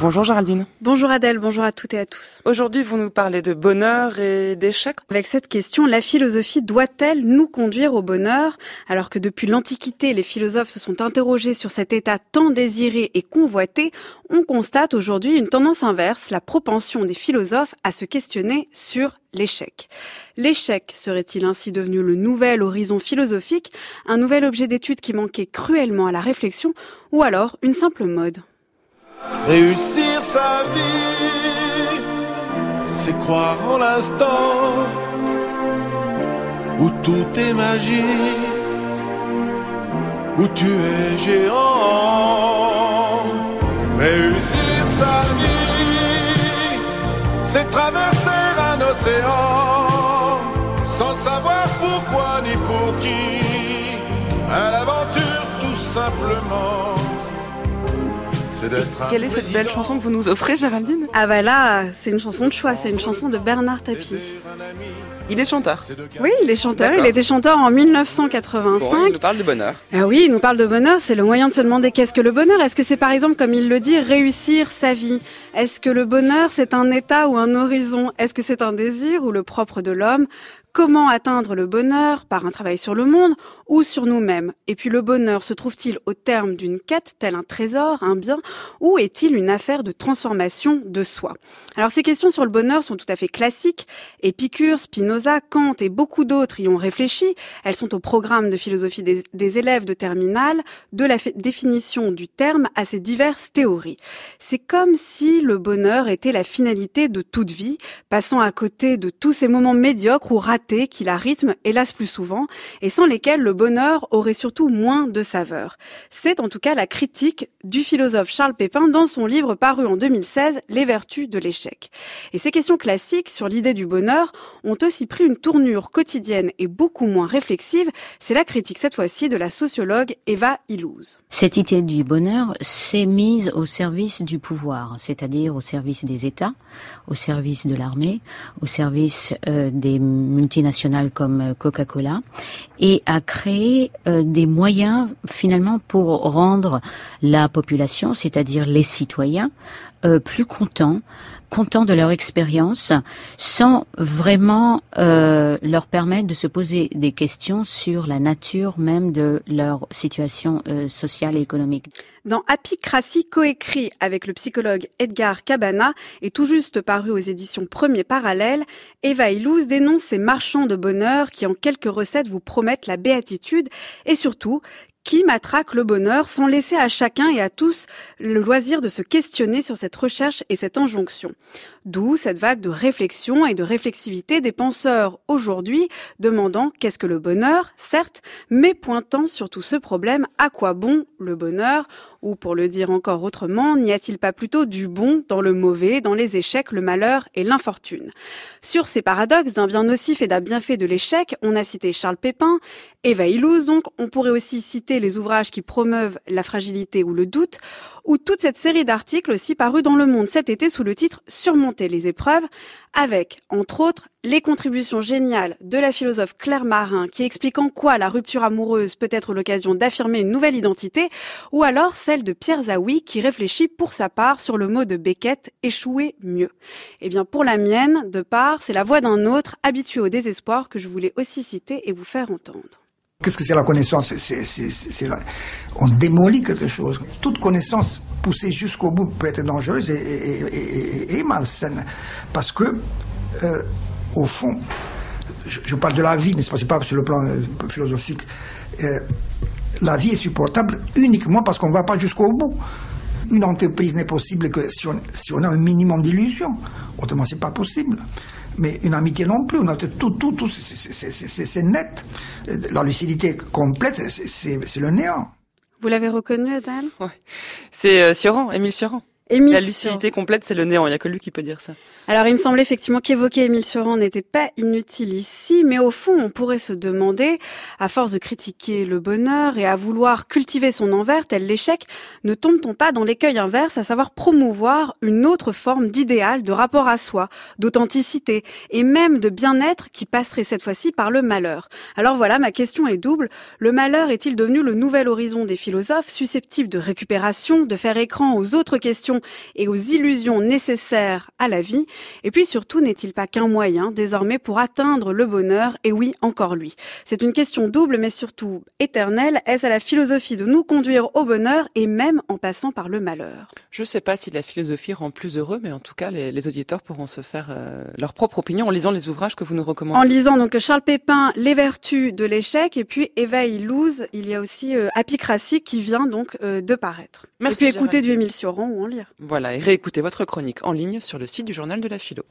Bonjour Géraldine. Bonjour Adèle, bonjour à toutes et à tous. Aujourd'hui, vous nous parlez de bonheur et d'échec. Avec cette question, la philosophie doit-elle nous conduire au bonheur? Alors que depuis l'Antiquité, les philosophes se sont interrogés sur cet état tant désiré et convoité, on constate aujourd'hui une tendance inverse, la propension des philosophes à se questionner sur l'échec. L'échec serait-il ainsi devenu le nouvel horizon philosophique, un nouvel objet d'étude qui manquait cruellement à la réflexion, ou alors une simple mode? Réussir sa vie, c'est croire en l'instant où tout est magie, où tu es géant. Réussir sa vie, c'est traverser un océan sans savoir pourquoi ni pour qui. À l'aventure tout simplement. Quelle est cette belle chanson que vous nous offrez, Géraldine Ah bah là, c'est une chanson de choix, c'est une chanson de Bernard Tapie. Il est chanteur. Oui, il est chanteur. Il était chanteur en 1985. Bon, il nous parle de bonheur. Ah oui, il nous parle de bonheur. C'est le moyen de se demander qu'est-ce que le bonheur. Est-ce que c'est par exemple, comme il le dit, réussir sa vie? Est-ce que le bonheur, c'est un état ou un horizon? Est-ce que c'est un désir ou le propre de l'homme? Comment atteindre le bonheur par un travail sur le monde ou sur nous-mêmes? Et puis le bonheur se trouve-t-il au terme d'une quête, tel un trésor, un bien, ou est-il une affaire de transformation de soi? Alors ces questions sur le bonheur sont tout à fait classiques. Épicure, Spinoza, Kant et beaucoup d'autres y ont réfléchi. Elles sont au programme de philosophie des, des élèves de terminale, de la définition du terme à ces diverses théories. C'est comme si le bonheur était la finalité de toute vie, passant à côté de tous ces moments médiocres ou ratés qui la rythment, hélas plus souvent, et sans lesquels le bonheur aurait surtout moins de saveur. C'est en tout cas la critique du philosophe Charles Pépin dans son livre paru en 2016, Les vertus de l'échec. Et ces questions classiques sur l'idée du bonheur ont aussi pris une tournure quotidienne et beaucoup moins réflexive. C'est la critique cette fois-ci de la sociologue Eva Illouz. Cette idée du bonheur s'est mise au service du pouvoir, c'est-à-dire au service des États, au service de l'armée, au service euh, des multinationales comme euh, Coca-Cola et a créé euh, des moyens finalement pour rendre la population, c'est-à-dire les citoyens, euh, plus contents, contents de leur expérience, sans vraiment euh, leur permettre de se poser des questions sur la nature même de leur situation euh, sociale et économique. Dans Apicratie, coécrit avec le psychologue Edgar Cabana et tout juste paru aux éditions Premier Parallèle, Eva Illouz dénonce ces marchands de bonheur qui en quelques recettes vous promettent la béatitude et surtout qui matraque le bonheur sans laisser à chacun et à tous le loisir de se questionner sur cette recherche et cette injonction. D'où cette vague de réflexion et de réflexivité des penseurs aujourd'hui demandant qu'est-ce que le bonheur, certes, mais pointant surtout ce problème, à quoi bon le bonheur? Ou pour le dire encore autrement, n'y a-t-il pas plutôt du bon dans le mauvais, dans les échecs, le malheur et l'infortune? Sur ces paradoxes d'un bien nocif et d'un bienfait de l'échec, on a cité Charles Pépin, Eva Illouz donc, on pourrait aussi citer les ouvrages qui promeuvent la fragilité ou le doute, ou toute cette série d'articles aussi parus dans Le Monde cet été sous le titre Surmonter les épreuves, avec, entre autres, les contributions géniales de la philosophe Claire Marin qui explique en quoi la rupture amoureuse peut être l'occasion d'affirmer une nouvelle identité, ou alors celle de Pierre Zawi qui réfléchit pour sa part sur le mot de Beckett échouer mieux. Eh bien, pour la mienne, de part, c'est la voix d'un autre habitué au désespoir que je voulais aussi citer et vous faire entendre. Qu'est-ce que c'est la connaissance. On démolit quelque chose. Toute connaissance poussée jusqu'au bout peut être dangereuse et, malsaine. Parce que, euh, au fond, je, parle de la vie, n'est-ce pas, sur le plan euh, philosophique. Euh, la vie est supportable uniquement parce qu'on ne va pas jusqu'au bout. Une entreprise n'est possible que si on, a un minimum d'illusion. Autrement, c'est pas possible mais une amitié non plus. Tout, tout, tout, c'est net. La lucidité complète, c'est le néant. Vous l'avez reconnu, Adèle Oui. C'est euh, Sioran, Émile Sioran. Émile La lucidité complète, c'est le néant. Il n'y a que lui qui peut dire ça. Alors, il me semblait effectivement qu'évoquer Émile Surand n'était pas inutile ici, mais au fond, on pourrait se demander, à force de critiquer le bonheur et à vouloir cultiver son envers, tel l'échec, ne tombe-t-on pas dans l'écueil inverse, à savoir promouvoir une autre forme d'idéal, de rapport à soi, d'authenticité et même de bien-être qui passerait cette fois-ci par le malheur. Alors voilà, ma question est double. Le malheur est-il devenu le nouvel horizon des philosophes, susceptible de récupération, de faire écran aux autres questions et aux illusions nécessaires à la vie Et puis surtout, n'est-il pas qu'un moyen désormais pour atteindre le bonheur? Et oui, encore lui. C'est une question double, mais surtout éternelle. Est-ce à la philosophie de nous conduire au bonheur et même en passant par le malheur? Je ne sais pas si la philosophie rend plus heureux, mais en tout cas, les, auditeurs pourront se faire euh, leur propre opinion en lisant les ouvrages que vous nous recommandez. En lisant donc Charles Pépin, Les vertus de l'échec, et puis Eva Illouz, il y a aussi euh, Apicratie qui vient donc euh, de paraître. Merci. Et puis écouter du Émile Sioran ou en lire. Voilà, et réécoutez votre chronique en ligne sur le site du journal de la philo.